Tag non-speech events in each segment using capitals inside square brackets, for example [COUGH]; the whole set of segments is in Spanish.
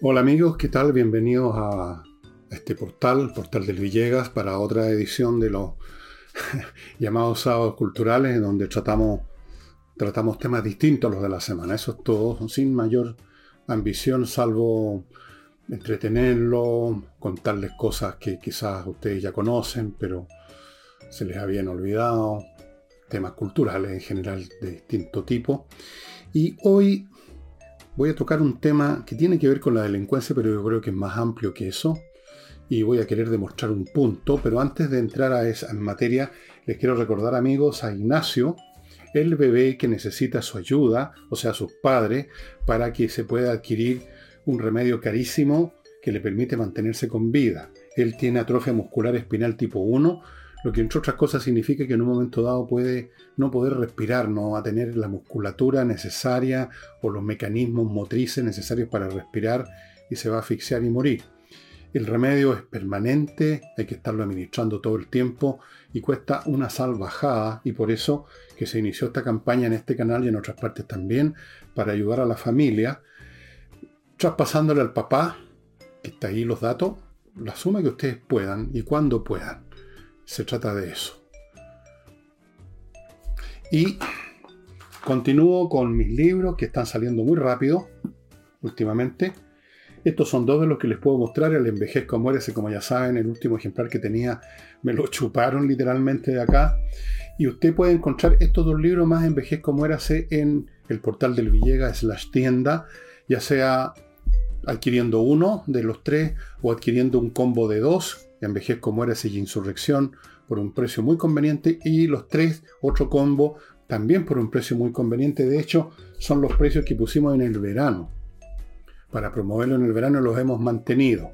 Hola amigos, ¿qué tal? Bienvenidos a este portal, Portal del Villegas, para otra edición de los [LAUGHS] llamados sábados culturales, en donde tratamos, temas distintos a los de la semana. Eso es todo, sin mayor ambición, salvo entretenerlo, contarles cosas que quizás ustedes ya conocen, pero se les habían olvidado, temas culturales en general de distinto tipo. Y hoy voy a tocar un tema que tiene que ver con la delincuencia, pero yo creo que es más amplio que eso. Y voy a querer demostrar un punto, pero antes de entrar a esa materia, les quiero recordar amigos a Ignacio, el bebé que necesita su ayuda, o sea, sus padres, para que se pueda adquirir un remedio carísimo que le permite mantenerse con vida. Él tiene atrofia muscular espinal tipo 1, lo que entre otras cosas significa que en un momento dado puede no poder respirar, no va a tener la musculatura necesaria o los mecanismos motrices necesarios para respirar y se va a asfixiar y morir. El remedio es permanente, hay que estarlo administrando todo el tiempo y cuesta una salvajada y por eso que se inició esta campaña en este canal y en otras partes también para ayudar a la familia, traspasándole al papá, que está ahí los datos, la suma que ustedes puedan y cuando puedan. Se trata de eso. Y continúo con mis libros que están saliendo muy rápido últimamente. Estos son dos de los que les puedo mostrar. El Envejezco Muérese, como ya saben, el último ejemplar que tenía me lo chuparon literalmente de acá. Y usted puede encontrar estos dos libros más Envejezco Muérase en el portal del Villegas slash tienda, ya sea adquiriendo uno de los tres o adquiriendo un combo de dos Envejezco, Muérase y Insurrección por un precio muy conveniente y los tres, otro combo, también por un precio muy conveniente. De hecho, son los precios que pusimos en el verano. Para promoverlo en el verano los hemos mantenido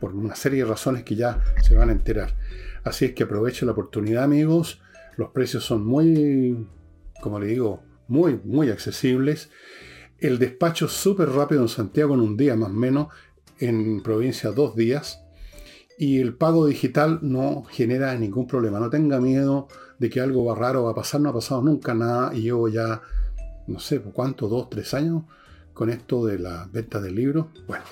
por una serie de razones que ya se van a enterar. Así es que aproveche la oportunidad, amigos. Los precios son muy, como le digo, muy, muy accesibles. El despacho súper rápido en Santiago en un día más o menos, en provincia dos días y el pago digital no genera ningún problema. No tenga miedo de que algo va raro va a pasar, no ha pasado nunca nada y llevo ya, no sé, ¿cuánto? ¿Dos, tres años con esto de la venta del libro? Bueno.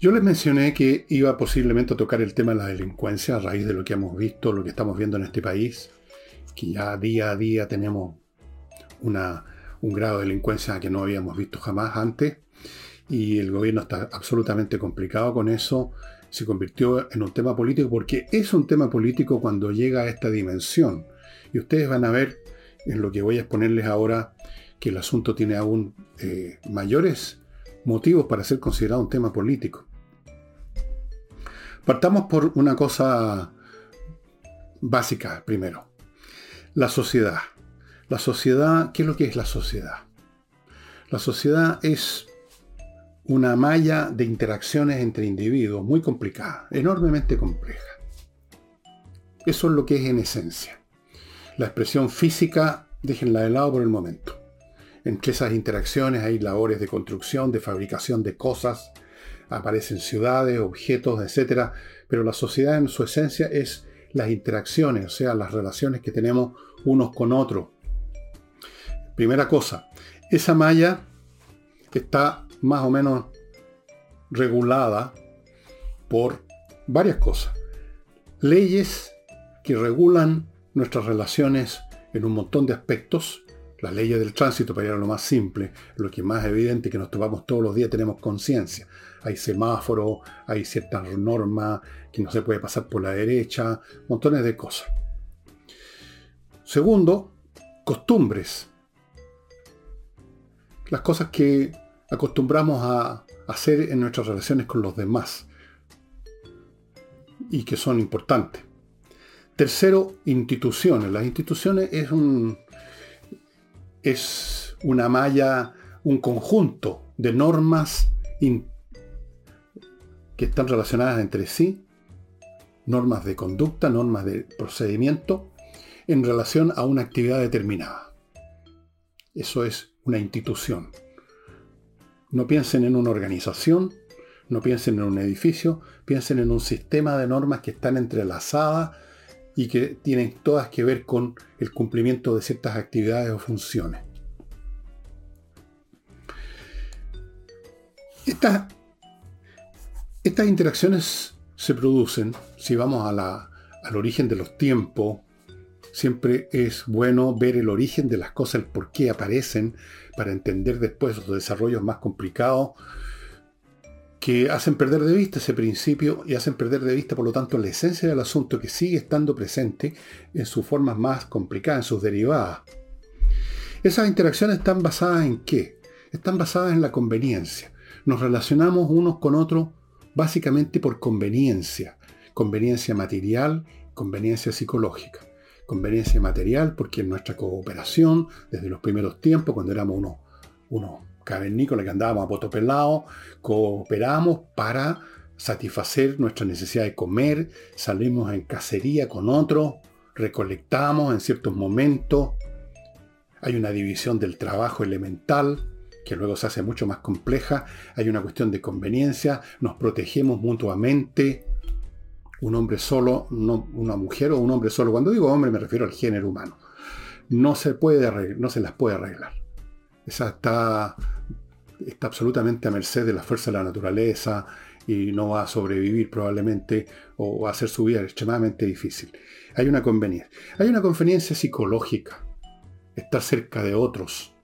Yo les mencioné que iba posiblemente a tocar el tema de la delincuencia a raíz de lo que hemos visto, lo que estamos viendo en este país, que ya día a día tenemos una, un grado de delincuencia que no habíamos visto jamás antes y el gobierno está absolutamente complicado con eso. Se convirtió en un tema político porque es un tema político cuando llega a esta dimensión. Y ustedes van a ver en lo que voy a exponerles ahora que el asunto tiene aún eh, mayores motivos para ser considerado un tema político. Partamos por una cosa básica primero. La sociedad. La sociedad, ¿qué es lo que es la sociedad? La sociedad es una malla de interacciones entre individuos muy complicada, enormemente compleja. Eso es lo que es en esencia. La expresión física, déjenla de lado por el momento. Entre esas interacciones hay labores de construcción, de fabricación de cosas, aparecen ciudades, objetos, etc. Pero la sociedad en su esencia es las interacciones, o sea, las relaciones que tenemos unos con otros. Primera cosa, esa malla está más o menos regulada por varias cosas. Leyes que regulan nuestras relaciones en un montón de aspectos. Las leyes del tránsito, para ir a lo más simple, lo que más evidente que nos tomamos todos los días, tenemos conciencia. Hay semáforos, hay ciertas normas que no se puede pasar por la derecha, montones de cosas. Segundo, costumbres. Las cosas que acostumbramos a hacer en nuestras relaciones con los demás y que son importantes. Tercero, instituciones. Las instituciones es un es una malla, un conjunto de normas que están relacionadas entre sí, normas de conducta, normas de procedimiento, en relación a una actividad determinada. Eso es una institución. No piensen en una organización, no piensen en un edificio, piensen en un sistema de normas que están entrelazadas y que tienen todas que ver con el cumplimiento de ciertas actividades o funciones. estas interacciones se producen, si vamos al origen de los tiempos, siempre es bueno ver el origen de las cosas, el por qué aparecen, para entender después los desarrollos más complicados que hacen perder de vista ese principio y hacen perder de vista, por lo tanto, la esencia del asunto que sigue estando presente en sus formas más complicadas, en sus derivadas. Esas interacciones están basadas en qué? Están basadas en la conveniencia. Nos relacionamos unos con otros básicamente por conveniencia. Conveniencia material, conveniencia psicológica. Conveniencia material porque en nuestra cooperación, desde los primeros tiempos, cuando éramos unos, unos cavernícolas que andábamos a poto pelado, cooperamos para satisfacer nuestra necesidad de comer, salimos en cacería con otros, recolectamos en ciertos momentos, hay una división del trabajo elemental, que luego se hace mucho más compleja, hay una cuestión de conveniencia, nos protegemos mutuamente, un hombre solo, una mujer o un hombre solo, cuando digo hombre me refiero al género humano, no se, puede no se las puede arreglar. Esa está, está absolutamente a merced de la fuerza de la naturaleza y no va a sobrevivir probablemente o va a hacer su vida extremadamente difícil. Hay una conveniencia. Hay una conveniencia psicológica. Estar cerca de otros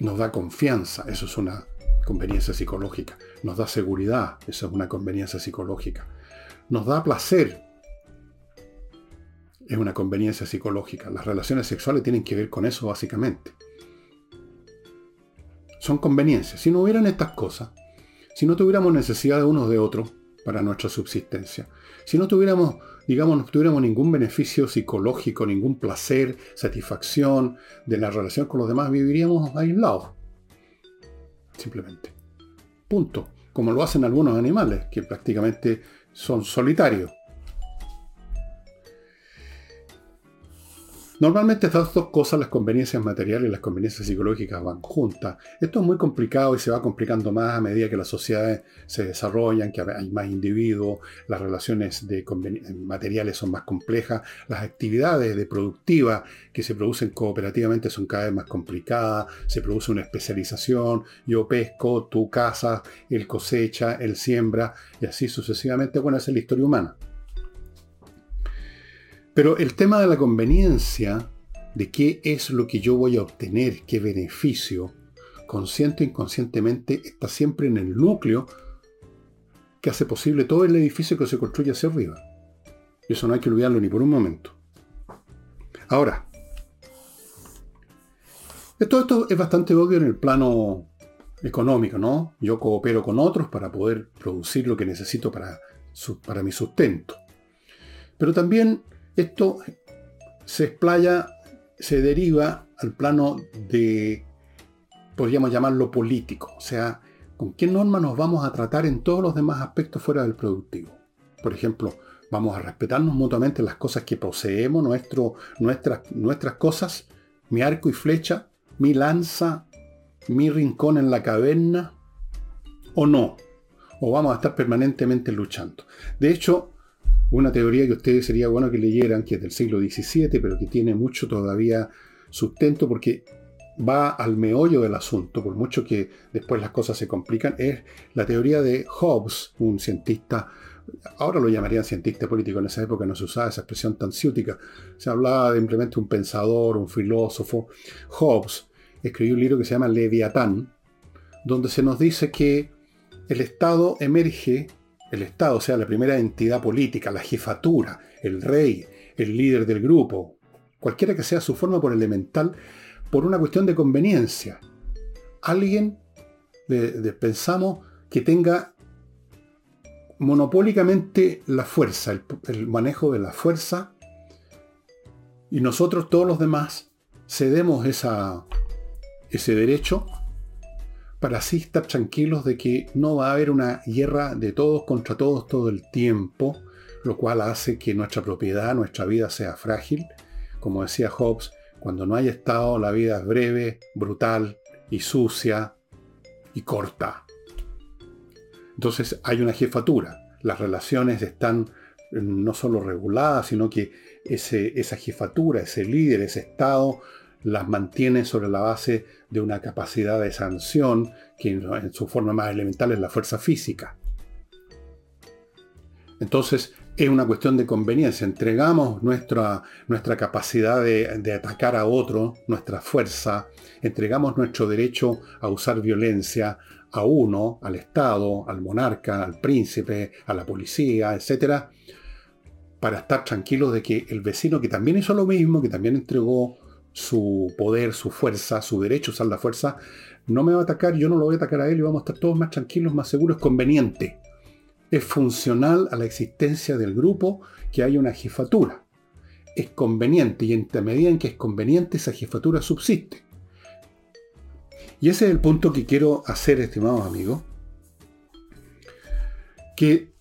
nos da confianza, eso es una conveniencia psicológica. Nos da seguridad, eso es una conveniencia psicológica. Nos da placer, es una conveniencia psicológica. Las relaciones sexuales tienen que ver con eso básicamente son conveniencias. Si no hubieran estas cosas, si no tuviéramos necesidad de unos de otros para nuestra subsistencia, si no tuviéramos, digamos, no tuviéramos ningún beneficio psicológico, ningún placer, satisfacción de la relación con los demás, viviríamos aislados. Simplemente. Punto. Como lo hacen algunos animales, que prácticamente son solitarios. Normalmente estas dos cosas, las conveniencias materiales y las conveniencias psicológicas, van juntas. Esto es muy complicado y se va complicando más a medida que las sociedades se desarrollan, que hay más individuos, las relaciones de materiales son más complejas, las actividades de productivas que se producen cooperativamente son cada vez más complicadas, se produce una especialización, yo pesco, tú cazas, él cosecha, él siembra, y así sucesivamente. Bueno, esa es la historia humana. Pero el tema de la conveniencia, de qué es lo que yo voy a obtener, qué beneficio, consciente o inconscientemente, está siempre en el núcleo que hace posible todo el edificio que se construye hacia arriba. Y eso no hay que olvidarlo ni por un momento. Ahora, todo esto es bastante obvio en el plano económico, ¿no? Yo coopero con otros para poder producir lo que necesito para, para mi sustento. Pero también esto se explaya, se deriva al plano de, podríamos llamarlo político, o sea, con qué norma nos vamos a tratar en todos los demás aspectos fuera del productivo. Por ejemplo, vamos a respetarnos mutuamente las cosas que poseemos, nuestro, nuestras, nuestras cosas, mi arco y flecha, mi lanza, mi rincón en la caverna, o no. O vamos a estar permanentemente luchando. De hecho, una teoría que ustedes sería bueno que leyeran, que es del siglo XVII, pero que tiene mucho todavía sustento porque va al meollo del asunto, por mucho que después las cosas se complican, es la teoría de Hobbes, un cientista, ahora lo llamarían cientista político, en esa época no se usaba esa expresión tan ciútica, se hablaba de simplemente un pensador, un filósofo. Hobbes escribió un libro que se llama Leviatán, donde se nos dice que el Estado emerge el Estado, sea, la primera entidad política, la jefatura, el rey, el líder del grupo, cualquiera que sea su forma por elemental, por una cuestión de conveniencia. Alguien, pensamos, que tenga monopólicamente la fuerza, el, manejo de la fuerza, y nosotros todos los demás cedemos ese derecho para así estar tranquilos de que no va a haber una guerra de todos contra todos todo el tiempo, lo cual hace que nuestra propiedad, nuestra vida sea frágil. Como decía Hobbes, cuando no hay Estado, la vida es breve, brutal y sucia y corta. Entonces hay una jefatura. Las relaciones están no solo reguladas, sino que esa jefatura, ese líder, ese Estado, las mantiene sobre la base de una capacidad de sanción que en su forma más elemental es la fuerza física. Entonces, es una cuestión de conveniencia. Entregamos nuestra, nuestra capacidad de, atacar a otro, nuestra fuerza, entregamos nuestro derecho a usar violencia a uno, al Estado, al monarca, al príncipe, a la policía, etc., para estar tranquilos de que el vecino que también hizo lo mismo, que también entregó su poder, su fuerza, su derecho a usar la fuerza, no me va a atacar, yo no lo voy a atacar a él y vamos a estar todos más tranquilos, más seguros, es conveniente es funcional a la existencia del grupo que haya una jefatura. Es conveniente y en la medida en que es conveniente esa jefatura subsiste. Y ese es el punto que quiero hacer, estimados amigos, que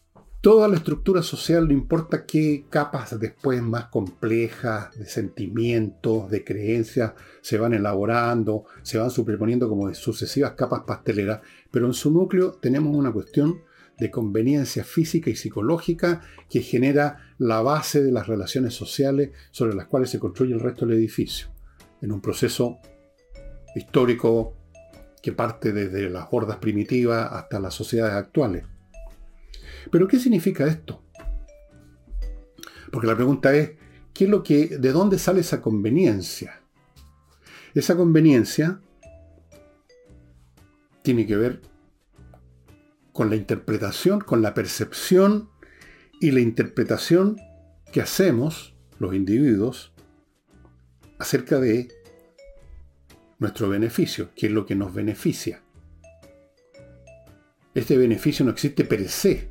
toda la estructura social, no importa qué capas después más complejas de sentimientos, de creencias, se van elaborando, se van superponiendo como sucesivas capas pasteleras, pero en su núcleo tenemos una cuestión de conveniencia física y psicológica que genera la base de las relaciones sociales sobre las cuales se construye el resto del edificio, en un proceso histórico que parte desde las hordas primitivas hasta las sociedades actuales. Pero ¿qué significa esto? Porque la pregunta es, ¿qué es lo que, ¿de dónde sale esa conveniencia? Esa conveniencia tiene que ver con la interpretación, con la percepción y la interpretación que hacemos los individuos acerca de nuestro beneficio, que es lo que nos beneficia. Este beneficio no existe per se,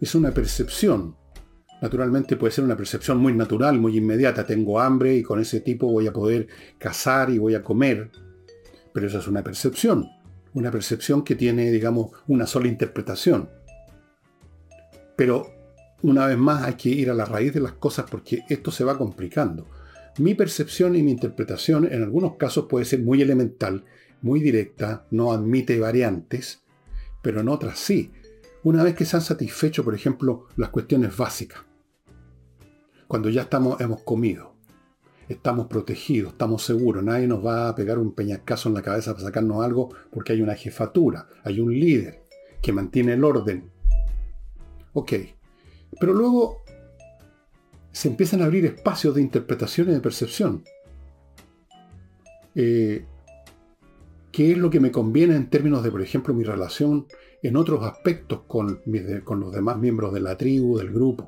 es una percepción. Naturalmente puede ser una percepción muy natural, muy inmediata. Tengo hambre y con ese tipo voy a poder cazar y voy a comer. Pero esa es una percepción una percepción que tiene, digamos, una sola interpretación. Pero una vez más hay que ir a la raíz de las cosas porque esto se va complicando. Mi percepción y mi interpretación en algunos casos puede ser muy elemental, muy directa, no admite variantes, pero en otras sí. Una vez que se han satisfecho, por ejemplo, las cuestiones básicas. Cuando ya estamos, hemos comido, estamos protegidos, estamos seguros, nadie nos va a pegar un peñascazo en la cabeza para sacarnos algo porque hay una jefatura, hay un líder que mantiene el orden. Ok, pero luego se empiezan a abrir espacios de interpretación y de percepción. Eh, ¿Qué es lo que me conviene en términos de, por ejemplo, mi relación en otros aspectos con, los demás miembros de la tribu, del grupo?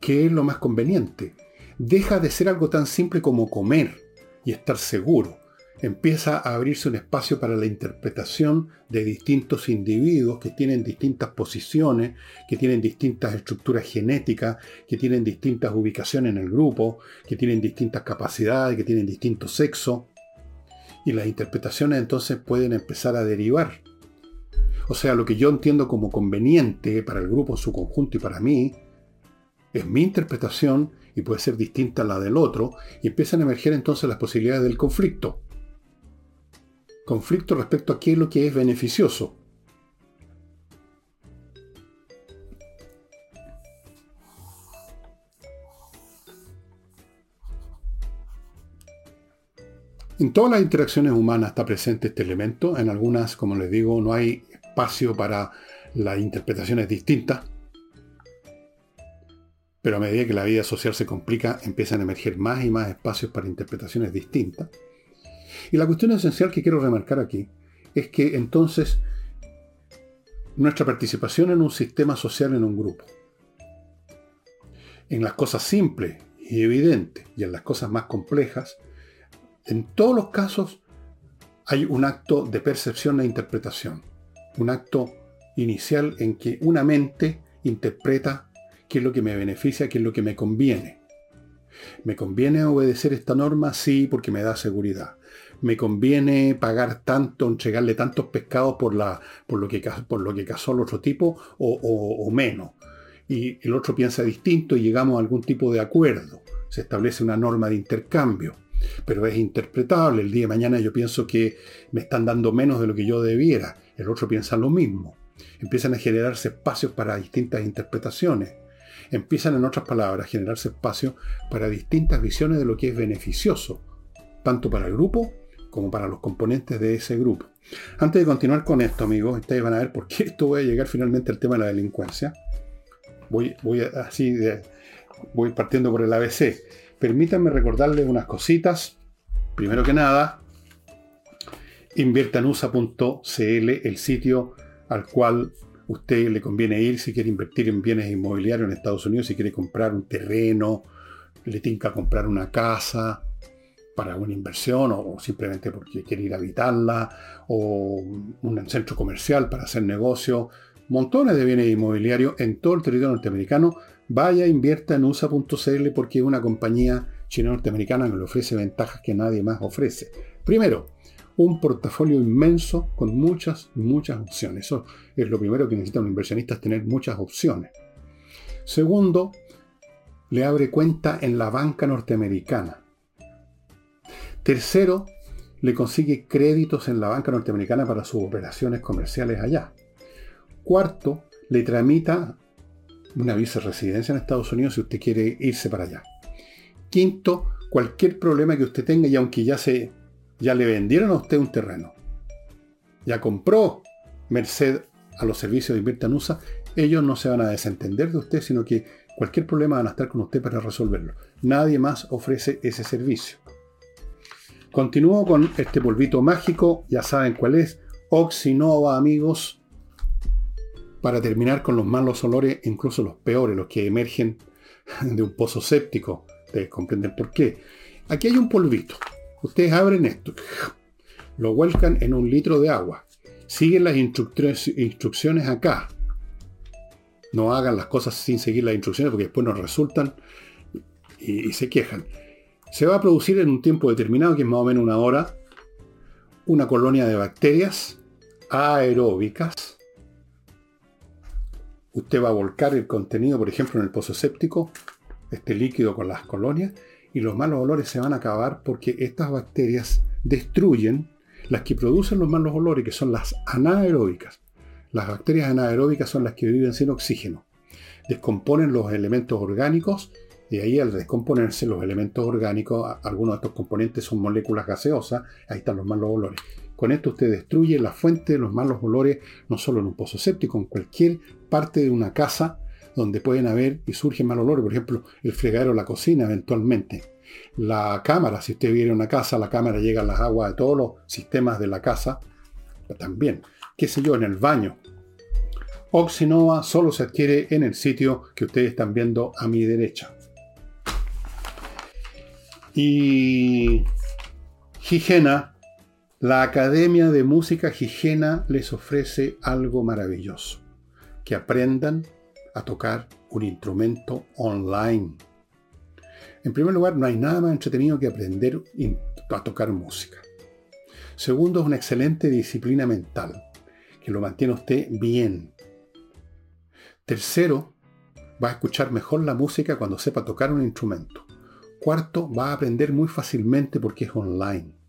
¿Qué es lo más conveniente? Deja de ser algo tan simple como comer y estar seguro. Empieza a abrirse un espacio para la interpretación de distintos individuos que tienen distintas posiciones, que tienen distintas estructuras genéticas, que tienen distintas ubicaciones en el grupo, que tienen distintas capacidades, que tienen distinto sexo. Y las interpretaciones entonces pueden empezar a derivar. O sea, lo que yo entiendo como conveniente para el grupo en su conjunto y para mí, es mi interpretación y puede ser distinta a la del otro, y empiezan a emerger entonces las posibilidades del conflicto. Conflicto respecto a qué es lo que es beneficioso. En todas las interacciones humanas está presente este elemento, en algunas, como les digo, no hay espacio para las interpretaciones distintas, pero a medida que la vida social se complica, empiezan a emerger más y más espacios para interpretaciones distintas. Y la cuestión esencial que quiero remarcar aquí es que entonces nuestra participación en un sistema social, en un grupo, en las cosas simples y evidentes y en las cosas más complejas, en todos los casos hay un acto de percepción e interpretación, un acto inicial en que una mente interpreta qué es lo que me beneficia, qué es lo que me conviene. ¿Me conviene obedecer esta norma? Sí, porque me da seguridad. ¿Me conviene pagar tanto, entregarle tantos pescados por, lo que cazó el otro tipo o, menos? Y el otro piensa distinto y llegamos a algún tipo de acuerdo. Se establece una norma de intercambio. Pero es interpretable. El día de mañana yo pienso que me están dando menos de lo que yo debiera. El otro piensa lo mismo. Empiezan a generarse espacios para distintas interpretaciones Empiezan, en otras palabras, a generarse espacio para distintas visiones de lo que es beneficioso, tanto para el grupo como para los componentes de ese grupo. Antes de continuar con esto, amigos, ustedes van a ver por qué esto voy a llegar finalmente al tema de la delincuencia. Voy, voy así, voy partiendo por el ABC. Permítanme recordarles unas cositas. Primero que nada, inviertanusa.cl, el sitio al cual usted le conviene ir si quiere invertir en bienes inmobiliarios en Estados Unidos, si quiere comprar un terreno, le tinca comprar una casa para una inversión o, simplemente porque quiere ir a habitarla o un centro comercial para hacer negocio, montones de bienes inmobiliarios en todo el territorio norteamericano. Vaya, invierta en USA.cl porque una compañía china norteamericana que le ofrece ventajas que nadie más ofrece. Primero, un portafolio inmenso con muchas, muchas opciones. Eso es lo primero que necesita un inversionista, tener muchas opciones. Segundo, le abre cuenta en la banca norteamericana. Tercero, le consigue créditos en la banca norteamericana para sus operaciones comerciales allá. Cuarto, le tramita una visa de residencia en Estados Unidos si usted quiere irse para allá. Quinto, cualquier problema que usted tenga y aunque ya se ya le vendieron a usted un terreno, ya compró merced a los servicios de Invirta USA, ellos no se van a desentender de usted, sino que cualquier problema van a estar con usted para resolverlo. Nadie más ofrece ese servicio. Continúo con este polvito mágico, ya saben cuál es, Oxinova, amigos, para terminar con los malos olores, incluso los peores, los que emergen [LAUGHS] de un pozo séptico. Ustedes comprenden por qué. Aquí hay un polvito. Ustedes abren esto, lo vuelcan en un litro de agua, siguen las instrucciones acá. No hagan las cosas sin seguir las instrucciones porque después nos resultan y, y se quejan. Se va a producir en un tiempo determinado, que es más o menos una hora, una colonia de bacterias aeróbicas. Usted va a volcar el contenido, por ejemplo, en el pozo séptico, este líquido con las colonias, y los malos olores se van a acabar porque estas bacterias destruyen las que producen los malos olores, que son las anaeróbicas. Las bacterias anaeróbicas son las que viven sin oxígeno. Descomponen los elementos orgánicos y ahí al descomponerse los elementos orgánicos, algunos de estos componentes son moléculas gaseosas, ahí están los malos olores. Con esto usted destruye la fuente de los malos olores, no solo en un pozo séptico, en cualquier parte de una casa donde pueden haber y surgen mal olores, por ejemplo, el fregadero, la cocina eventualmente. La cámara, si usted viene a una casa, la cámara llega a las aguas de todos los sistemas de la casa, también. Qué sé yo, en el baño. Oxinova solo se adquiere en el sitio que ustedes están viendo a mi derecha. Y Gigena, la Academia de Música Gigena les ofrece algo maravilloso. Que aprendan a tocar un instrumento online. En primer lugar, no hay nada más entretenido que aprender a tocar música. Segundo, es una excelente disciplina mental, que lo mantiene usted bien. Tercero, va a escuchar mejor la música cuando sepa tocar un instrumento. Cuarto, va a aprender muy fácilmente porque es online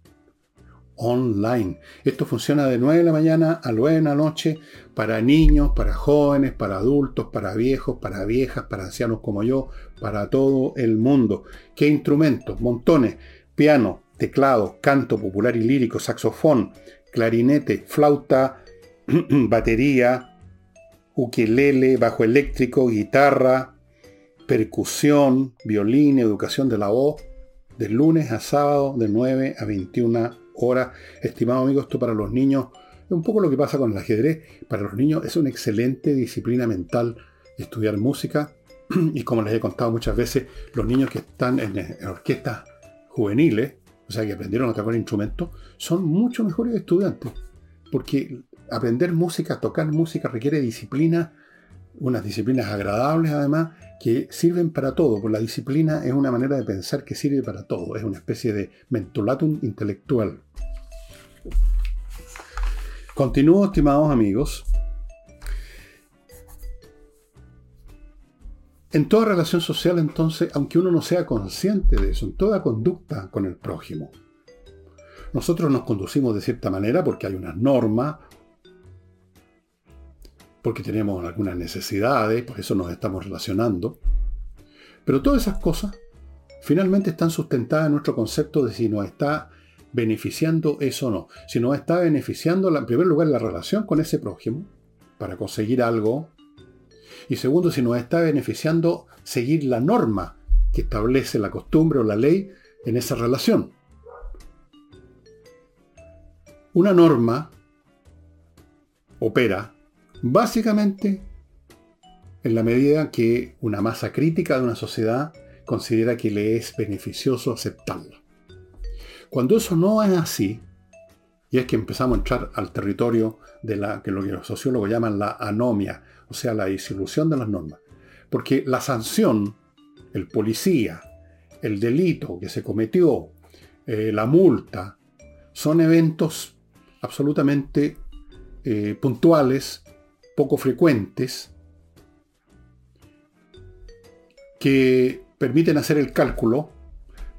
online. Esto funciona de 9 de la mañana a 9 de la noche para niños, para jóvenes, para adultos, para viejos, para viejas, para ancianos como yo, para todo el mundo. ¿Qué instrumentos? Montones. Piano, teclado, canto popular y lírico, saxofón, clarinete, flauta, [CLEARS THROAT] batería, ukelele, bajo eléctrico, guitarra, percusión, violín, educación de la voz, de lunes a sábado de 9 a 21 Ahora, Estimado amigo, esto para los niños es un poco lo que pasa con el ajedrez. Para los niños es una excelente disciplina mental estudiar música. [CLEARS THROAT] Y como les he contado muchas veces, los niños que están en, orquestas juveniles, o sea, que aprendieron a tocar instrumentos, son mucho mejores estudiantes. Porque aprender música, tocar música requiere disciplina, unas disciplinas agradables además, que sirven para todo. Pues la disciplina es una manera de pensar que sirve para todo. Es una especie de mentolatum intelectual. Continúo, estimados amigos. En toda relación social, entonces, aunque uno no sea consciente de eso, en toda conducta con el prójimo, nosotros nos conducimos de cierta manera porque hay unas normas, porque tenemos algunas necesidades, por eso nos estamos relacionando. Pero todas esas cosas finalmente están sustentadas en nuestro concepto de si nos está beneficiando eso o no. Si nos está beneficiando, en primer lugar, la relación con ese prójimo para conseguir algo. Y segundo, si nos está beneficiando seguir la norma que establece la costumbre o la ley en esa relación. Una norma opera básicamente en la medida que una masa crítica de una sociedad considera que le es beneficioso aceptarla. Cuando eso no es así, y es que empezamos a entrar al territorio de la que los sociólogos llaman la anomia, o sea, la disolución de las normas. Porque la sanción, el policía, el delito que se cometió, eh, la multa, son eventos absolutamente eh, puntuales, poco frecuentes, que permiten hacer el cálculo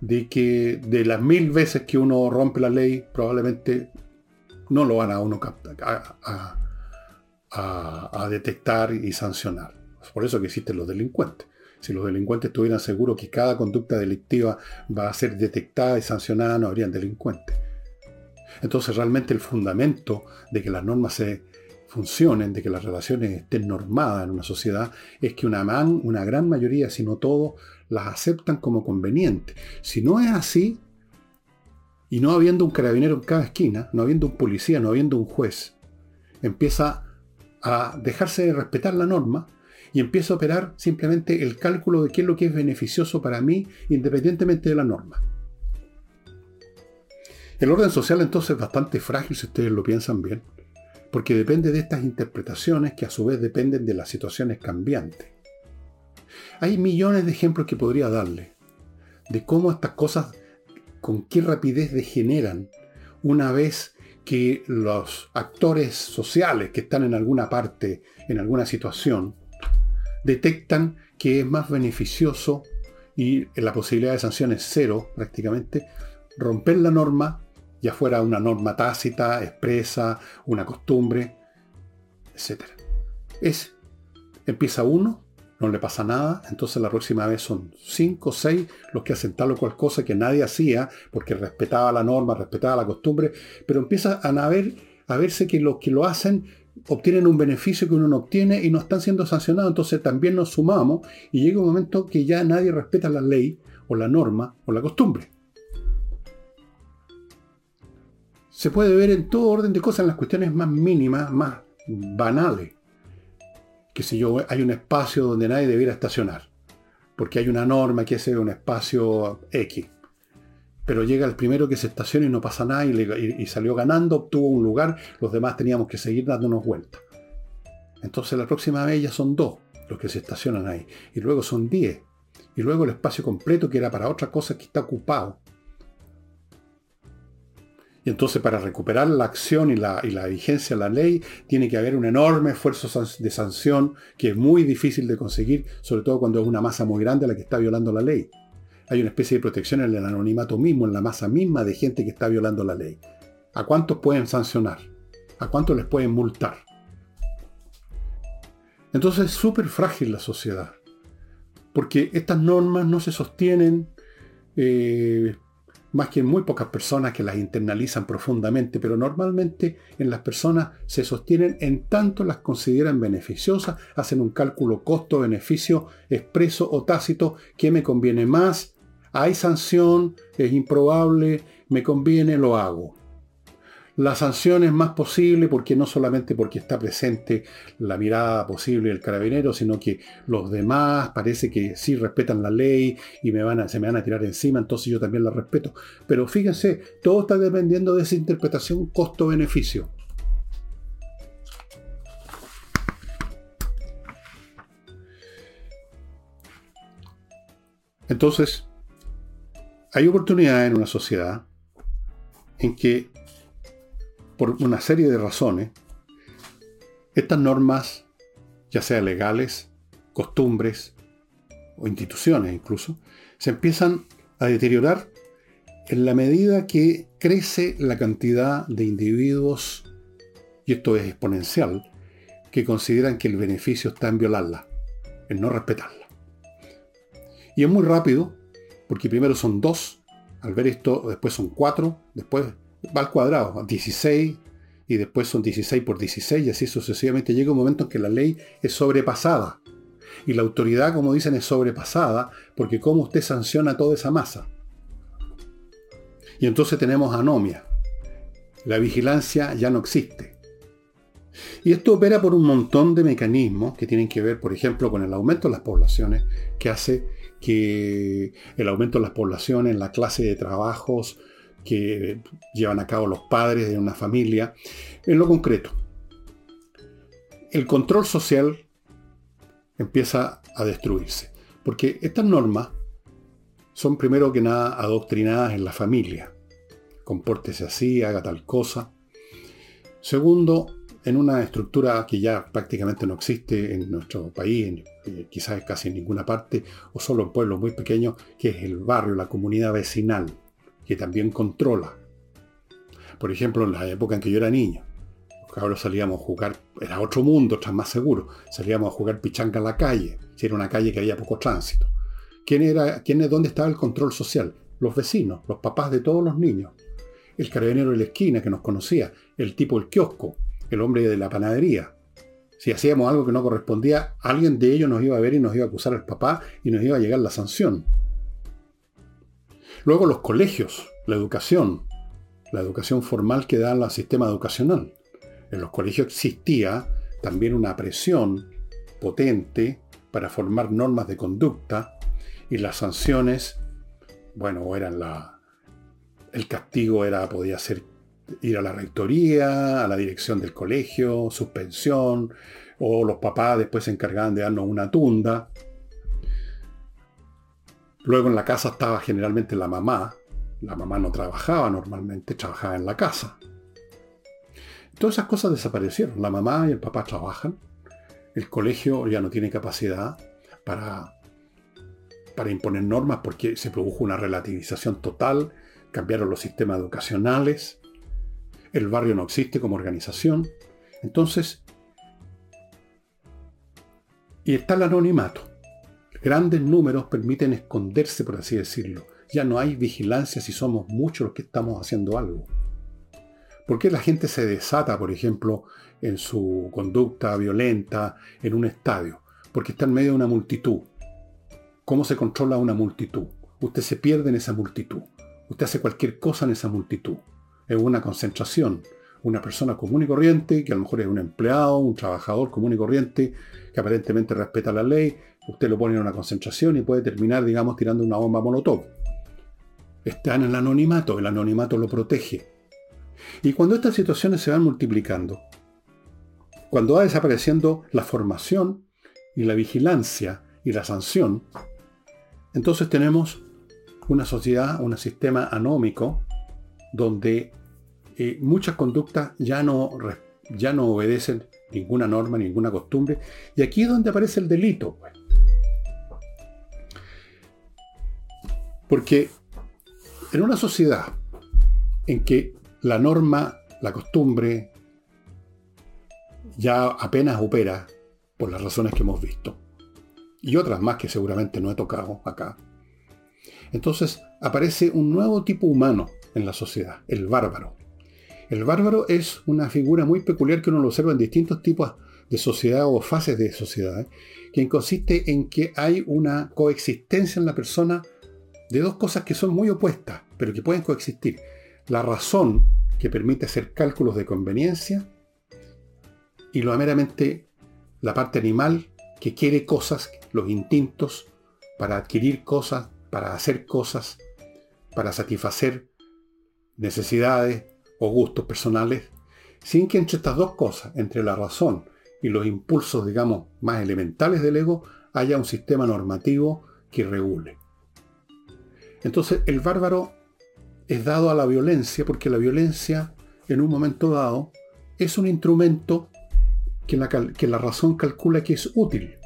de que de las mil veces que uno rompe la ley, probablemente no lo van a uno a, a, detectar y sancionar. por eso que existen los delincuentes. Si los delincuentes estuvieran seguros que cada conducta delictiva va a ser detectada y sancionada, no habrían delincuentes. Entonces realmente el fundamento de que las normas se funcionen, de que las relaciones estén normadas en una sociedad, es que una, man, una gran mayoría, si no todo, las aceptan como convenientes. Si no es así, y no habiendo un carabinero en cada esquina, no habiendo un policía, no habiendo un juez, empieza a dejarse de respetar la norma y empieza a operar simplemente el cálculo de qué es lo que es beneficioso para mí independientemente de la norma. El orden social entonces es bastante frágil si ustedes lo piensan bien, porque depende de estas interpretaciones que a su vez dependen de las situaciones cambiantes. Hay millones de ejemplos que podría darle de cómo estas cosas, con qué rapidez degeneran una vez que los actores sociales que están en alguna parte, en alguna situación, detectan que es más beneficioso y la posibilidad de sanciones cero prácticamente, romper la norma ya fuera una norma tácita, expresa, una costumbre, etc. Es, empieza uno, no le pasa nada, entonces la próxima vez son cinco o seis los que hacen tal o cual cosa que nadie hacía, porque respetaba la norma, respetaba la costumbre, pero empieza a, haber, a verse que los que lo hacen obtienen un beneficio que uno no obtiene y no están siendo sancionados, entonces también nos sumamos y llega un momento que ya nadie respeta la ley o la norma o la costumbre. se puede ver en todo orden de cosas, en las cuestiones más mínimas, más banales. Que si yo hay un espacio donde nadie debiera estacionar, porque hay una norma que es un espacio X. Pero llega el primero que se estaciona y no pasa nada y, salió ganando, obtuvo un lugar, los demás teníamos que seguir dándonos vueltas. Entonces la próxima vez ya son dos los que se estacionan ahí. Y luego son diez. Y luego el espacio completo que era para otra cosa que está ocupado. Y entonces para recuperar la acción y la, vigencia de la ley tiene que haber un enorme esfuerzo de sanción que es muy difícil de conseguir, sobre todo cuando es una masa muy grande la que está violando la ley. Hay una especie de protección en el anonimato mismo, en la masa misma de gente que está violando la ley. ¿A cuántos pueden sancionar? ¿A cuántos les pueden multar? Entonces es súper frágil la sociedad, porque estas normas no se sostienen eh, más que en muy pocas personas que las internalizan profundamente, pero normalmente en las personas se sostienen en tanto las consideran beneficiosas, hacen un cálculo costo-beneficio expreso o tácito, ¿qué me conviene más? Hay sanción, es improbable, me conviene, lo hago. La sanción es más posible porque no solamente porque está presente la mirada posible del carabinero, sino que los demás parece que sí respetan la ley y me van a, se me van a tirar encima, entonces yo también la respeto. Pero fíjense, todo está dependiendo de esa interpretación costo-beneficio. Entonces, hay oportunidad en una sociedad en que por una serie de razones, estas normas, ya sean legales, costumbres o instituciones incluso, se empiezan a deteriorar en la medida que crece la cantidad de individuos, y esto es exponencial, que consideran que el beneficio está en violarla, en no respetarla. Y es muy rápido, porque primero son dos, al ver esto, después son cuatro, después va al cuadrado, 16, y después son 16 por 16, y así sucesivamente llega un momento en que la ley es sobrepasada. Y la autoridad, como dicen, es sobrepasada, porque cómo usted sanciona toda esa masa. Y entonces tenemos anomia. La vigilancia ya no existe. Y esto opera por un montón de mecanismos que tienen que ver, por ejemplo, con el aumento de las poblaciones, que hace que el aumento de las poblaciones, la clase de trabajos que llevan a cabo los padres de una familia, en lo concreto. El control social empieza a destruirse, porque estas normas son primero que nada adoctrinadas en la familia. Compórtese así, haga tal cosa. Segundo, en una estructura que ya prácticamente no existe en nuestro país, eh, quizás casi en ninguna parte, o solo en pueblos muy pequeños, que es el barrio, la comunidad vecinal, que también controla. Por ejemplo, en la época en que yo era niño, los salíamos a jugar, era otro mundo, está más seguro, salíamos a jugar pichanga en la calle, si era una calle que había poco tránsito. ¿Quién era, quién, ¿Dónde estaba el control social? Los vecinos, los papás de todos los niños. El carabinero de la esquina que nos conocía, el tipo del kiosco, el hombre de la panadería. Si hacíamos algo que no correspondía, alguien de ellos nos iba a ver y nos iba a acusar al papá y nos iba a llegar la sanción. Luego los colegios, la educación, la educación formal que da el sistema educacional. En los colegios existía también una presión potente para formar normas de conducta y las sanciones, bueno, eran la... El castigo era, podía ser ir a la rectoría, a la dirección del colegio, suspensión, o los papás después se encargaban de darnos una tunda. Luego en la casa estaba generalmente la mamá. La mamá no trabajaba normalmente, trabajaba en la casa. Todas esas cosas desaparecieron. La mamá y el papá trabajan. El colegio ya no tiene capacidad para, para imponer normas porque se produjo una relativización total. Cambiaron los sistemas educacionales el barrio no existe como organización. Entonces, y está el anonimato. Grandes números permiten esconderse, por así decirlo. Ya no hay vigilancia si somos muchos los que estamos haciendo algo. ¿Por qué la gente se desata, por ejemplo, en su conducta violenta en un estadio? Porque está en medio de una multitud. ¿Cómo se controla una multitud? Usted se pierde en esa multitud. Usted hace cualquier cosa en esa multitud es una concentración. Una persona común y corriente, que a lo mejor es un empleado, un trabajador común y corriente, que aparentemente respeta la ley, usted lo pone en una concentración y puede terminar, digamos, tirando una bomba molotov. Está en el anonimato, el anonimato lo protege. Y cuando estas situaciones se van multiplicando, cuando va desapareciendo la formación y la vigilancia y la sanción, entonces tenemos una sociedad, un sistema anómico, donde eh, muchas conductas ya no, ya no obedecen ninguna norma, ninguna costumbre. Y aquí es donde aparece el delito. Pues. Porque en una sociedad en que la norma, la costumbre, ya apenas opera, por las razones que hemos visto, y otras más que seguramente no he tocado acá, entonces aparece un nuevo tipo humano en la sociedad, el bárbaro. El bárbaro es una figura muy peculiar que uno lo observa en distintos tipos de sociedad o fases de sociedad, que consiste en que hay una coexistencia en la persona de dos cosas que son muy opuestas, pero que pueden coexistir. La razón, que permite hacer cálculos de conveniencia, y lo meramente la parte animal, que quiere cosas, los instintos, para adquirir cosas, para hacer cosas, para satisfacer necesidades o gustos personales, sin que entre estas dos cosas, entre la razón y los impulsos, digamos, más elementales del ego, haya un sistema normativo que regule. Entonces el bárbaro es dado a la violencia porque la violencia en un momento dado es un instrumento que la, razón calcula que es útil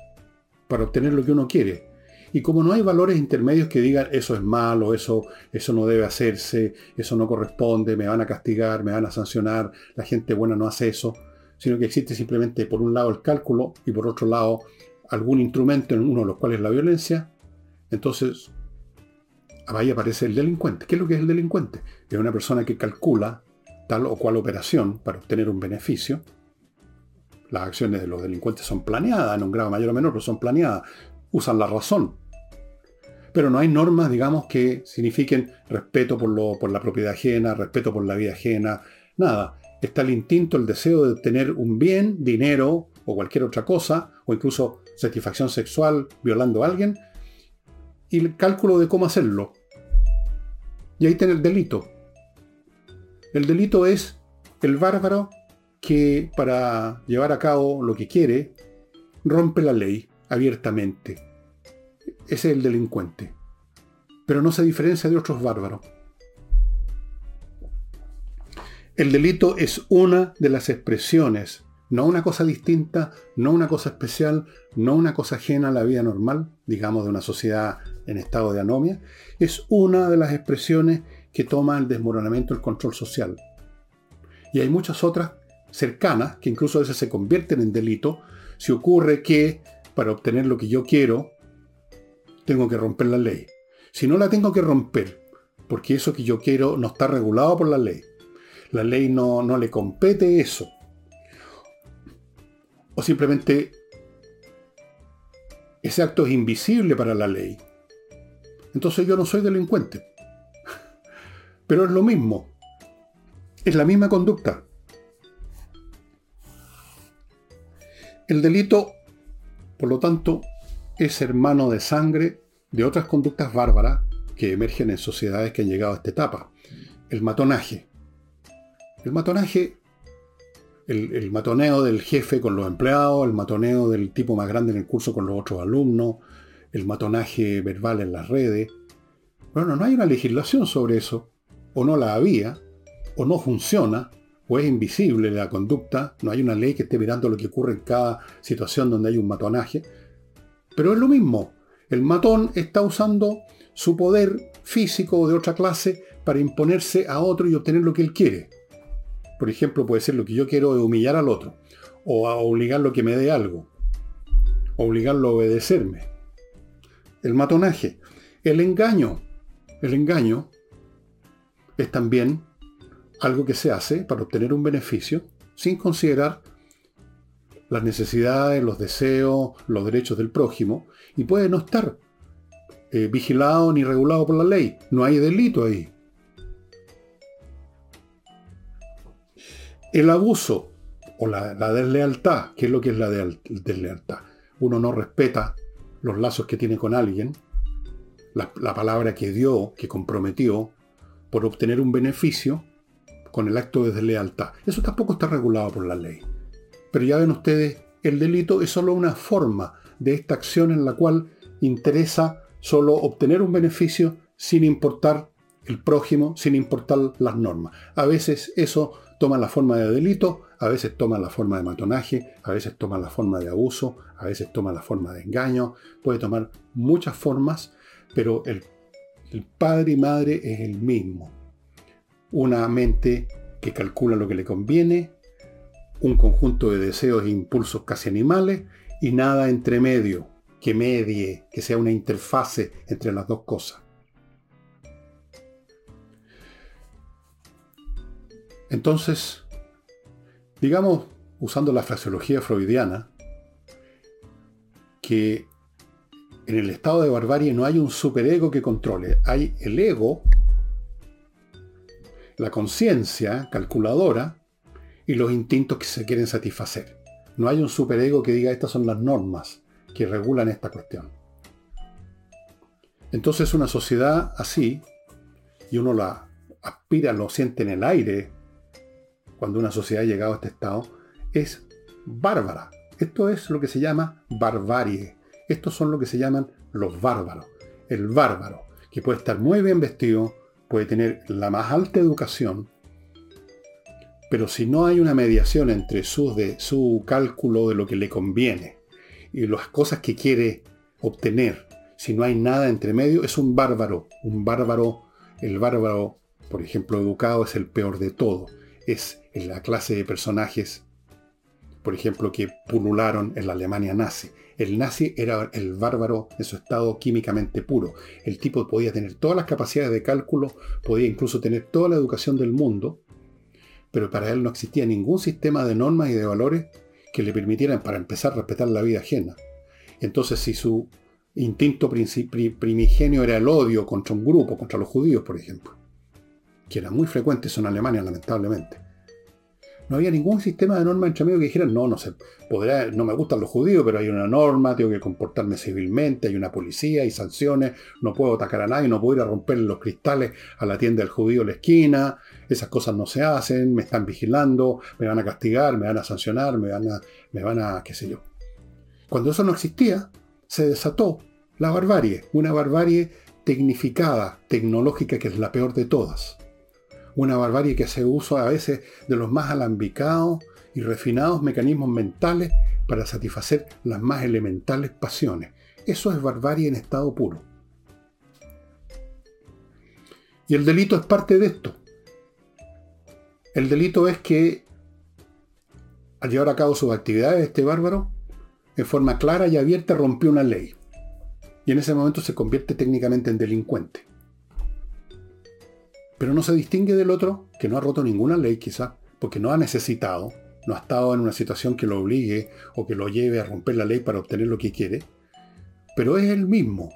para obtener lo que uno quiere. Y como no hay valores intermedios que digan eso es malo, eso, eso no debe hacerse, eso no corresponde, me van a castigar, me van a sancionar, la gente buena no hace eso, sino que existe simplemente por un lado el cálculo y por otro lado algún instrumento en uno de los cuales la violencia, entonces ahí aparece el delincuente. ¿Qué es lo que es el delincuente? Es una persona que calcula tal o cual operación para obtener un beneficio. Las acciones de los delincuentes son planeadas, en un grado mayor o menor, pero son planeadas. Usan la razón. Pero no hay normas, digamos, que signifiquen respeto por, lo, por la propiedad ajena, respeto por la vida ajena, nada. Está el instinto, el deseo de obtener un bien, dinero o cualquier otra cosa, o incluso satisfacción sexual violando a alguien, y el cálculo de cómo hacerlo. Y ahí tiene el delito. El delito es el bárbaro que para llevar a cabo lo que quiere, rompe la ley abiertamente. Ese es el delincuente. Pero no se diferencia de otros bárbaros. El delito es una de las expresiones, no una cosa distinta, no una cosa especial, no una cosa ajena a la vida normal, digamos, de una sociedad en estado de anomia, es una de las expresiones que toma el desmoronamiento del control social. Y hay muchas otras cercanas que incluso a veces se convierten en delito si ocurre que para obtener lo que yo quiero tengo que romper la ley. Si no la tengo que romper, porque eso que yo quiero no está regulado por la ley. La ley no, no le compete eso. O simplemente ese acto es invisible para la ley entonces yo no soy delincuente. Pero es lo mismo. Es la misma conducta. El delito, por lo tanto, es hermano de sangre de otras conductas bárbaras que emergen en sociedades que han llegado a esta etapa. El matonaje. El matonaje, el, matoneo del jefe con los empleados, el matoneo del tipo más grande en el curso con los otros alumnos, el matonaje verbal en las redes. Bueno, no hay una legislación sobre eso, o no la había, o no funciona, o es invisible la conducta, no hay una ley que esté mirando lo que ocurre en cada situación donde hay un matonaje. Pero es lo mismo, el matón está usando su poder físico de otra clase para imponerse a otro y obtener lo que él quiere. Por ejemplo, puede ser lo que yo quiero es humillar al otro, o a obligarlo a que me dé algo, obligarlo a obedecerme el matonaje. El engaño. El engaño es también algo que se hace para obtener un beneficio sin considerar las necesidades, los deseos, los derechos del prójimo y puede no estar eh, vigilado ni regulado por la ley. No hay delito ahí. El abuso o la, deslealtad, ¿qué es lo que es la deslealtad? Uno no respeta los lazos que tiene con alguien, la, palabra que dio, que comprometió, por obtener un beneficio con el acto de deslealtad. Eso tampoco está regulado por la ley. Pero ya ven ustedes, el delito es solo una forma de esta acción en la cual interesa solo obtener un beneficio sin importar el prójimo, sin importar las normas. A veces eso toma la forma de delito, a veces toma la forma de matonaje, a veces toma la forma de abuso, a veces toma la forma de engaño, puede tomar muchas formas, pero el, padre y madre es el mismo. Una mente que calcula lo que le conviene, un conjunto de deseos e impulsos casi animales y nada entre medio, que medie, que sea una interfase entre las dos cosas. Entonces, digamos, usando la fraseología freudiana, que en el estado de barbarie no hay un superego que controle, hay el ego, la conciencia calculadora y los instintos que se quieren satisfacer. No hay un superego que diga estas son las normas que regulan esta cuestión. Entonces una sociedad así, y uno la aspira, lo siente en el aire, cuando una sociedad ha llegado a este estado, es bárbara. Esto es lo que se llama barbarie. Estos son lo que se llaman los bárbaros. El bárbaro, que puede estar muy bien vestido, puede tener la más alta educación, pero si no hay una mediación entre su, cálculo de lo que le conviene y las cosas que quiere obtener, si no hay nada entre medio, es un bárbaro. Un bárbaro, el bárbaro, por ejemplo, educado es el peor de todo. Es la clase de personajes por ejemplo, que pulularon en la Alemania nazi. El nazi era el bárbaro en su estado químicamente puro. El tipo podía tener todas las capacidades de cálculo, podía incluso tener toda la educación del mundo, pero para él no existía ningún sistema de normas y de valores que le permitieran, para empezar, respetar la vida ajena. Entonces, si su instinto primigenio era el odio contra un grupo, contra los judíos, por ejemplo, que era muy frecuente eso en Alemania, lamentablemente, no había ningún sistema de norma entre medio que dijeran, no, no sé, podrá, no me gustan los judíos, pero hay una norma, tengo que comportarme civilmente, hay una policía, hay sanciones, no puedo atacar a nadie, no puedo ir a romper los cristales a la tienda del judío en la esquina, esas cosas no se hacen, me están vigilando, me van a castigar, me van a sancionar, me van a, me van a, qué sé yo. Cuando eso no existía, se desató la barbarie, una barbarie tecnificada, tecnológica, que es la peor de todas una barbarie que hace uso a veces de los más alambicados y refinados mecanismos mentales para satisfacer las más elementales pasiones. Eso es barbarie en estado puro. Y el delito es parte de esto. El delito es que al llevar a cabo sus actividades, este bárbaro, en forma clara y abierta, rompió una ley. Y en ese momento se convierte técnicamente en delincuente pero no se distingue del otro que no ha roto ninguna ley quizá, porque no ha necesitado, no ha estado en una situación que lo obligue o que lo lleve a romper la ley para obtener lo que quiere, pero es el mismo.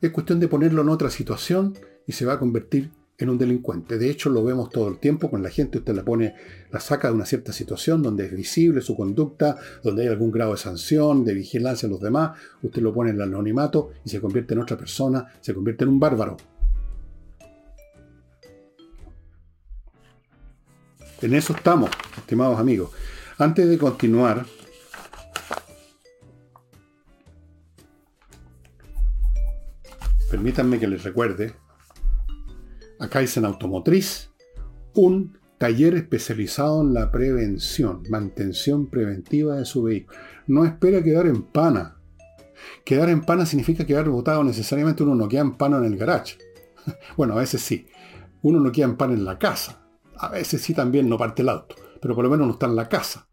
Es cuestión de ponerlo en otra situación y se va a convertir en un delincuente. De hecho, lo vemos todo el tiempo con la gente. Usted la pone, la saca de una cierta situación donde es visible su conducta, donde hay algún grado de sanción, de vigilancia a los demás. Usted lo pone en el anonimato y se convierte en otra persona, se convierte en un bárbaro. En eso estamos, estimados amigos. Antes de continuar, permítanme que les recuerde a Kaizen Automotriz, un taller especializado en la prevención, mantención preventiva de su vehículo. No espera quedar en pana. Quedar en pana significa quedar botado necesariamente uno no queda en pana en el garage. [LAUGHS] Bueno, a veces sí. Uno no queda en pana en la casa. A veces sí también no parte el auto, pero por lo menos uno está en la casa,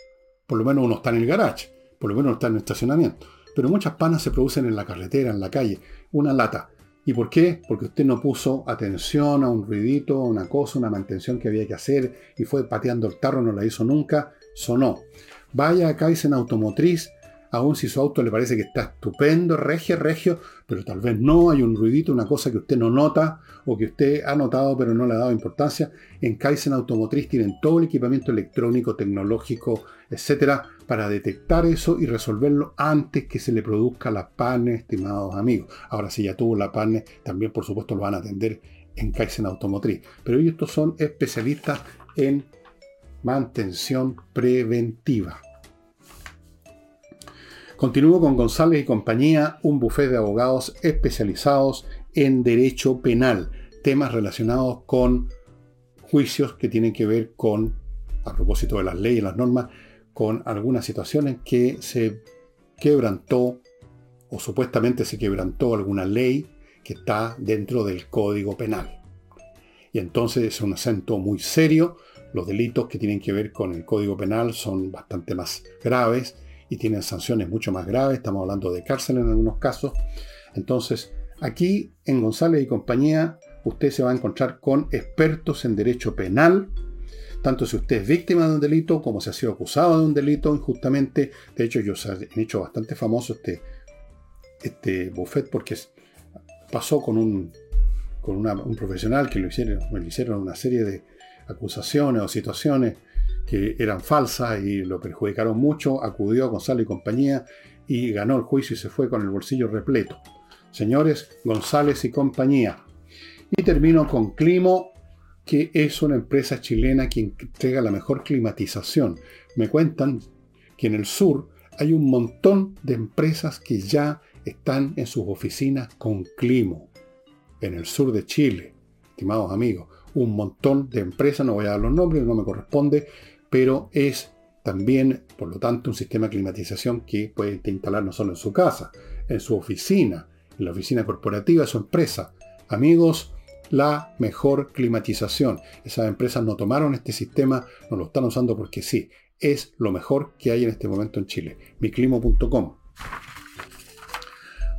por lo menos uno está en el garage, por lo menos uno está en el estacionamiento. Pero muchas panas se producen en la carretera, en la calle, una lata. ¿Y por qué? Porque usted no puso atención a un ruidito, a una cosa, una mantención que había que hacer y fue pateando el tarro, no la hizo nunca, sonó. Vaya a Kaizen Automotriz, aun si su auto le parece que está estupendo, regio, regio, pero tal vez no, hay un ruidito, una cosa que usted no nota o que usted ha notado pero no le ha dado importancia. En Kaizen Automotriz tienen todo el equipamiento electrónico, tecnológico, etcétera, para detectar eso y resolverlo antes que se le produzca la pane, estimados amigos. Ahora, si ya tuvo la pane, también por supuesto lo van a atender en Kaizen Automotriz. Pero ellos son especialistas en mantención preventiva. Continúo con González y compañía, un bufete de abogados especializados en derecho penal, temas relacionados con juicios que tienen que ver con, a propósito de las leyes las normas, con algunas situaciones que se quebrantó o supuestamente se quebrantó alguna ley que está dentro del Código Penal. Y entonces es un acento muy serio. Los delitos que tienen que ver con el Código Penal son bastante más graves y tienen sanciones mucho más graves, estamos hablando de cárcel en algunos casos. Entonces, aquí en González y compañía, usted se va a encontrar con expertos en derecho penal, tanto si usted es víctima de un delito como si ha sido acusado de un delito injustamente. De hecho, yo he hecho bastante famoso este, este buffet porque pasó con un, con un profesional que lo hicieron, le hicieron una serie de acusaciones o situaciones que eran falsas y lo perjudicaron mucho, acudió a González y compañía y ganó el juicio y se fue con el bolsillo repleto. Señores, González y compañía. Y termino con Climo, que es una empresa chilena que entrega la mejor climatización. Me cuentan que en el sur hay un montón de empresas que ya están en sus oficinas con Climo. En el sur de Chile, estimados amigos, un montón de empresas, no voy a dar los nombres, no me corresponde, pero es también, por lo tanto, un sistema de climatización que puede instalar no solo en su casa, en su oficina, en la oficina corporativa de su empresa. Amigos, la mejor climatización. Esas empresas no tomaron este sistema, no lo están usando porque sí. es lo mejor que hay en este momento en Chile. miclimo.com.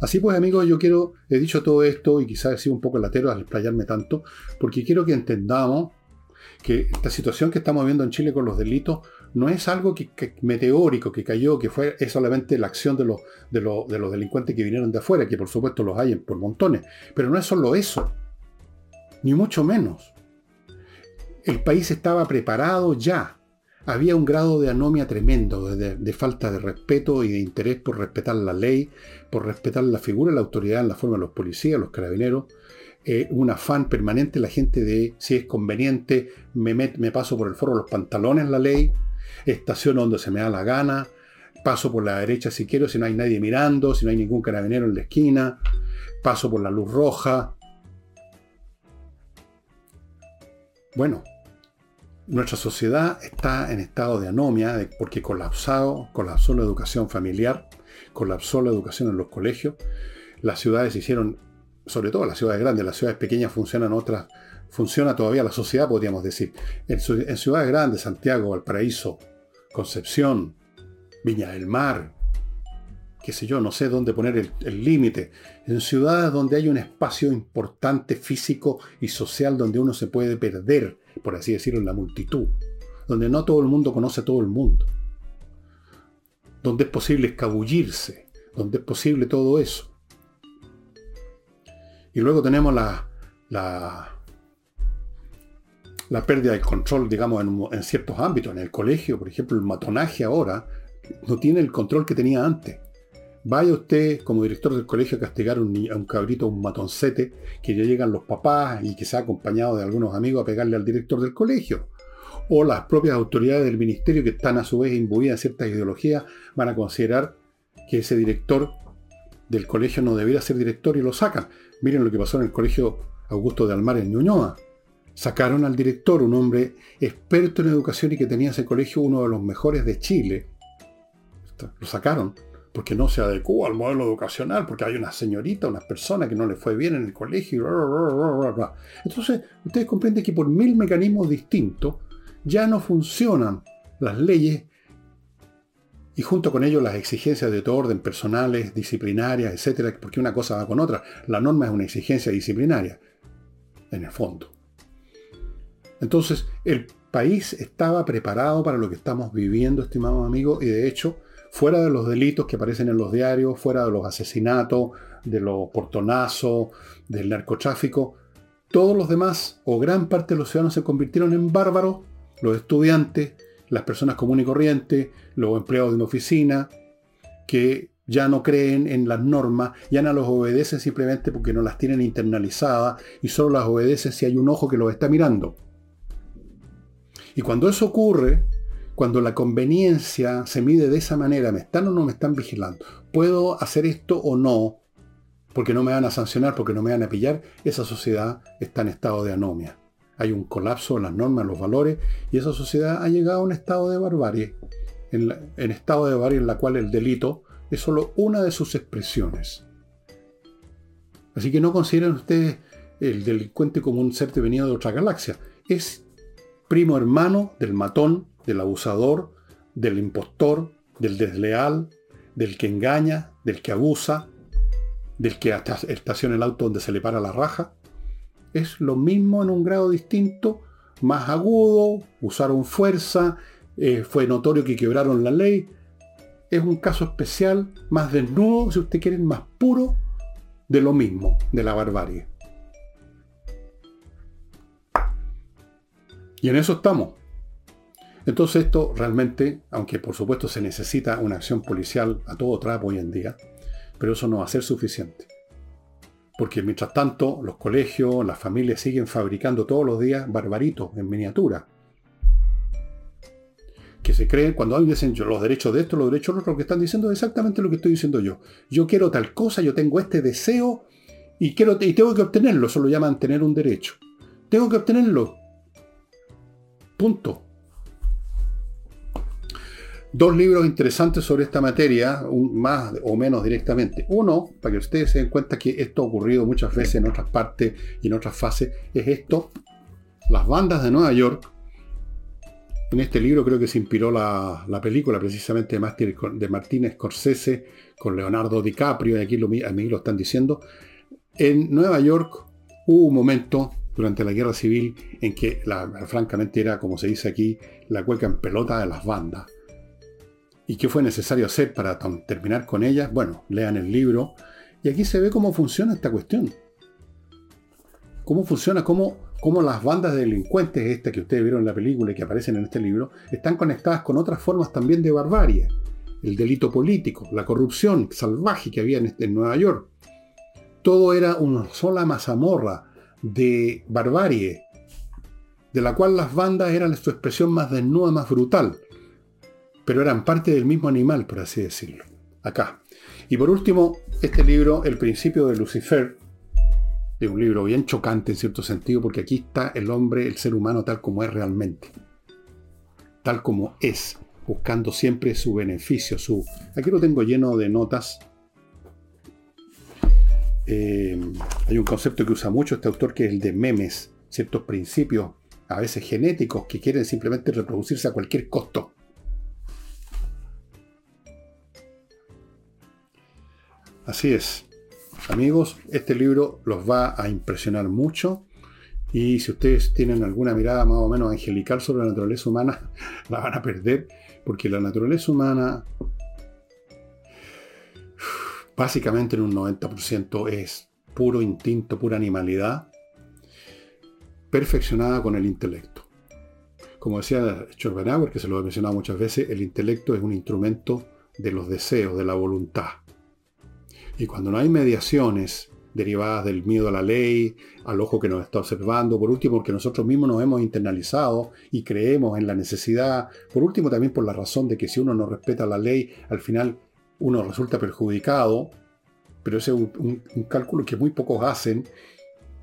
Así pues, amigos, yo quiero, he dicho todo esto y quizás he sido un poco latero al explayarme tanto, porque quiero que entendamos que esta situación que estamos viendo en Chile con los delitos no es algo que, meteórico, que cayó, que fue es solamente la acción de los, de, de los delincuentes que vinieron de afuera, que por supuesto los hay por montones, pero no es solo eso, ni mucho menos. El país estaba preparado ya. Había un grado de anomia tremendo, de, falta de respeto y de interés por respetar la ley, por respetar la figura de la autoridad en la forma de los policías, los carabineros, eh, un afán permanente la gente de si es conveniente, me, me paso por el foro los pantalones la ley, estaciono donde se me da la gana, paso por la derecha si quiero, si no hay nadie mirando, si no hay ningún carabinero en la esquina, paso por la luz roja. Bueno, nuestra sociedad está en estado de anomia porque colapsado, colapsó la educación familiar, colapsó la educación en los colegios. Las ciudades hicieron, sobre todo las ciudades grandes, las ciudades pequeñas funcionan otras, funciona todavía la sociedad, podríamos decir. En, ciudades grandes, Santiago, Valparaíso, Concepción, Viña del Mar, qué sé yo, no sé dónde poner el límite. En ciudades donde hay un espacio importante físico y social donde uno se puede perder por así decirlo, en la multitud, donde no todo el mundo conoce a todo el mundo, donde es posible escabullirse, donde es posible todo eso. Y luego tenemos la, la, pérdida del control, digamos, en, en, ciertos ámbitos. En el colegio, por ejemplo, el matonaje ahora no tiene el control que tenía antes. Vaya usted como director del colegio a castigar a un, cabrito, un matoncete, que ya llegan los papás y que se ha acompañado de algunos amigos a pegarle al director del colegio. O las propias autoridades del ministerio que están a su vez imbuidas en ciertas ideologías van a considerar que ese director del colegio no debiera ser director y lo sacan. Miren lo que pasó en el colegio Augusto de Almar en Ñuñoa. Sacaron al director, un hombre experto en educación y que tenía ese colegio uno de los mejores de Chile. Lo sacaron porque no se adecuó al modelo educacional, porque hay una señorita, una persona que no le fue bien en el colegio. Entonces, ustedes comprenden que por mil mecanismos distintos ya no funcionan las leyes y junto con ello las exigencias de todo orden personales, disciplinarias, etcétera, porque una cosa va con otra. La norma es una exigencia disciplinaria, en el fondo. Entonces, el país estaba preparado para lo que estamos viviendo, estimados amigos, y de hecho, fuera de los delitos que aparecen en los diarios, fuera de los asesinatos, de los portonazos, del narcotráfico, todos los demás, o gran parte de los ciudadanos se convirtieron en bárbaros, los estudiantes, las personas comunes y corrientes, los empleados de una oficina, que ya no creen en las normas, ya no los obedecen simplemente porque no las tienen internalizadas y solo las obedecen si hay un ojo que los está mirando. Y cuando eso ocurre, cuando la conveniencia se mide de esa manera, ¿me están o no me están vigilando? ¿Puedo hacer esto o no? Porque no me van a sancionar, porque no me van a pillar. Esa sociedad está en estado de anomia. Hay un colapso en las normas, los valores, y esa sociedad ha llegado a un estado de barbarie. En, estado de barbarie en la cual el delito es solo una de sus expresiones. Así que no consideren ustedes el delincuente como un ser venido de otra galaxia. Es primo hermano del matón del abusador, del impostor, del desleal, del que engaña, del que abusa, del que estaciona el auto donde se le para la raja. Es lo mismo en un grado distinto, más agudo, usaron fuerza, eh, fue notorio que quebraron la ley. Es un caso especial, más desnudo, si usted quiere, más puro de lo mismo, de la barbarie. Y en eso estamos. Entonces esto realmente, aunque por supuesto se necesita una acción policial a todo trapo hoy en día, pero eso no va a ser suficiente. Porque mientras tanto, los colegios, las familias siguen fabricando todos los días barbaritos en miniatura. Que se creen, cuando alguien dicen los derechos de esto, los derechos de otro, lo que están diciendo es exactamente lo que estoy diciendo yo. Yo quiero tal cosa, yo tengo este deseo y, quiero, y tengo que obtenerlo. Eso lo llaman tener un derecho. Tengo que obtenerlo. Punto dos libros interesantes sobre esta materia, más o menos directamente. Uno, para que ustedes se den cuenta que esto ha ocurrido muchas veces en otras partes y en otras fases, es esto. Las bandas de Nueva York En este libro creo que se inspiró la, película precisamente de, Martin, de Martínez Scorsese con Leonardo DiCaprio, y aquí lo, a mí lo están diciendo. En Nueva York hubo un momento durante la guerra civil en que la, francamente era, como se dice aquí, la cueca en pelota de las bandas. ¿Y qué fue necesario hacer para terminar con ellas? Bueno, lean el libro y aquí se ve cómo funciona esta cuestión. Cómo funciona, cómo cómo las bandas de delincuentes, estas que ustedes vieron en la película y que aparecen en este libro, están conectadas con otras formas también de barbarie. El delito político, la corrupción salvaje que había en, este, Nueva York. Todo era una sola mazamorra de barbarie, de la cual las bandas eran su expresión más desnuda, más brutal. Pero eran parte del mismo animal, por así decirlo. Acá. Y por último, este libro, El principio de Lucifer, es un libro bien chocante en cierto sentido, porque aquí está el hombre, el ser humano tal como es realmente. Tal como es, buscando siempre su beneficio, su... Aquí lo tengo lleno de notas. Eh, hay un concepto que usa mucho este autor que es el de memes, ciertos principios, a veces genéticos, que quieren simplemente reproducirse a cualquier costo. Así es. Amigos, este libro los va a impresionar mucho y si ustedes tienen alguna mirada más o menos angelical sobre la naturaleza humana, [LAUGHS] la van a perder porque la naturaleza humana [SIGHS] básicamente en un 90% es puro instinto, pura animalidad, perfeccionada con el intelecto. Como decía Schopenhauer, que se lo he mencionado muchas veces, el intelecto es un instrumento de los deseos, de la voluntad. Y cuando no hay mediaciones derivadas del miedo a la ley, al ojo que nos está observando, por último porque nosotros mismos nos hemos internalizado y creemos en la necesidad, por último también por la razón de que si uno no respeta la ley, al final uno resulta perjudicado, pero ese es un, un cálculo que muy pocos hacen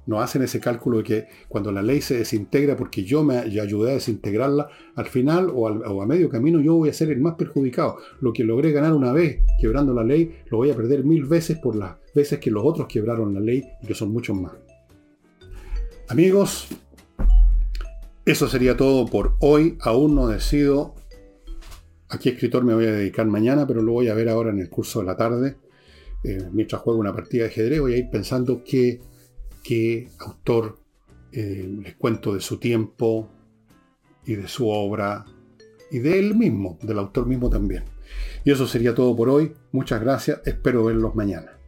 no hacen ese cálculo de que cuando la ley se desintegra porque yo me ayudé a desintegrarla, al final o, a medio camino yo voy a ser el más perjudicado. Lo que logré ganar una vez quebrando la ley, lo voy a perder mil veces por las veces que los otros quebraron la ley y que son muchos más. Amigos, eso sería todo por hoy. Aún no decido a qué escritor me voy a dedicar mañana, pero lo voy a ver ahora en el curso de la tarde. Eh, mientras juego una partida de ajedrez voy a ir pensando qué qué autor eh, les cuento de su tiempo y de su obra y de él mismo, del autor mismo también. Y eso sería todo por hoy. Muchas gracias. Espero verlos mañana.